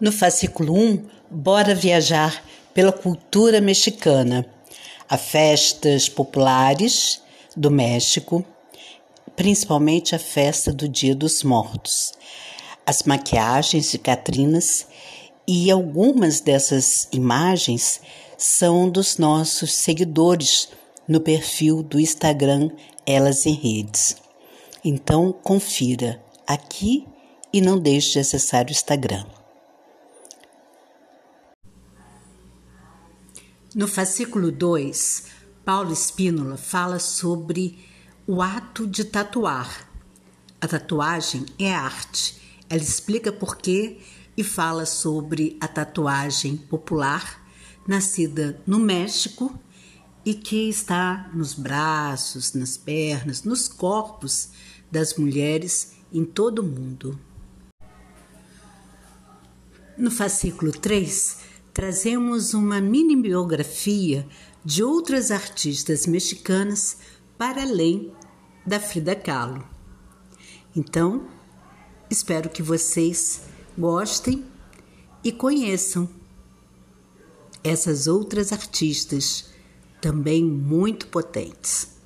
No fascículo 1, bora viajar pela cultura mexicana. Há festas populares do México, principalmente a festa do Dia dos Mortos. As maquiagens de Catrinas e algumas dessas imagens são dos nossos seguidores no perfil do Instagram Elas em Redes. Então, confira aqui e não deixe de acessar o Instagram. No fascículo 2, Paulo Espínola fala sobre o ato de tatuar. A tatuagem é arte. Ela explica por quê e fala sobre a tatuagem popular nascida no México e que está nos braços, nas pernas, nos corpos das mulheres em todo o mundo. No fascículo 3, trazemos uma mini biografia de outras artistas mexicanas para além da Frida Kahlo. Então, espero que vocês gostem e conheçam essas outras artistas também muito potentes.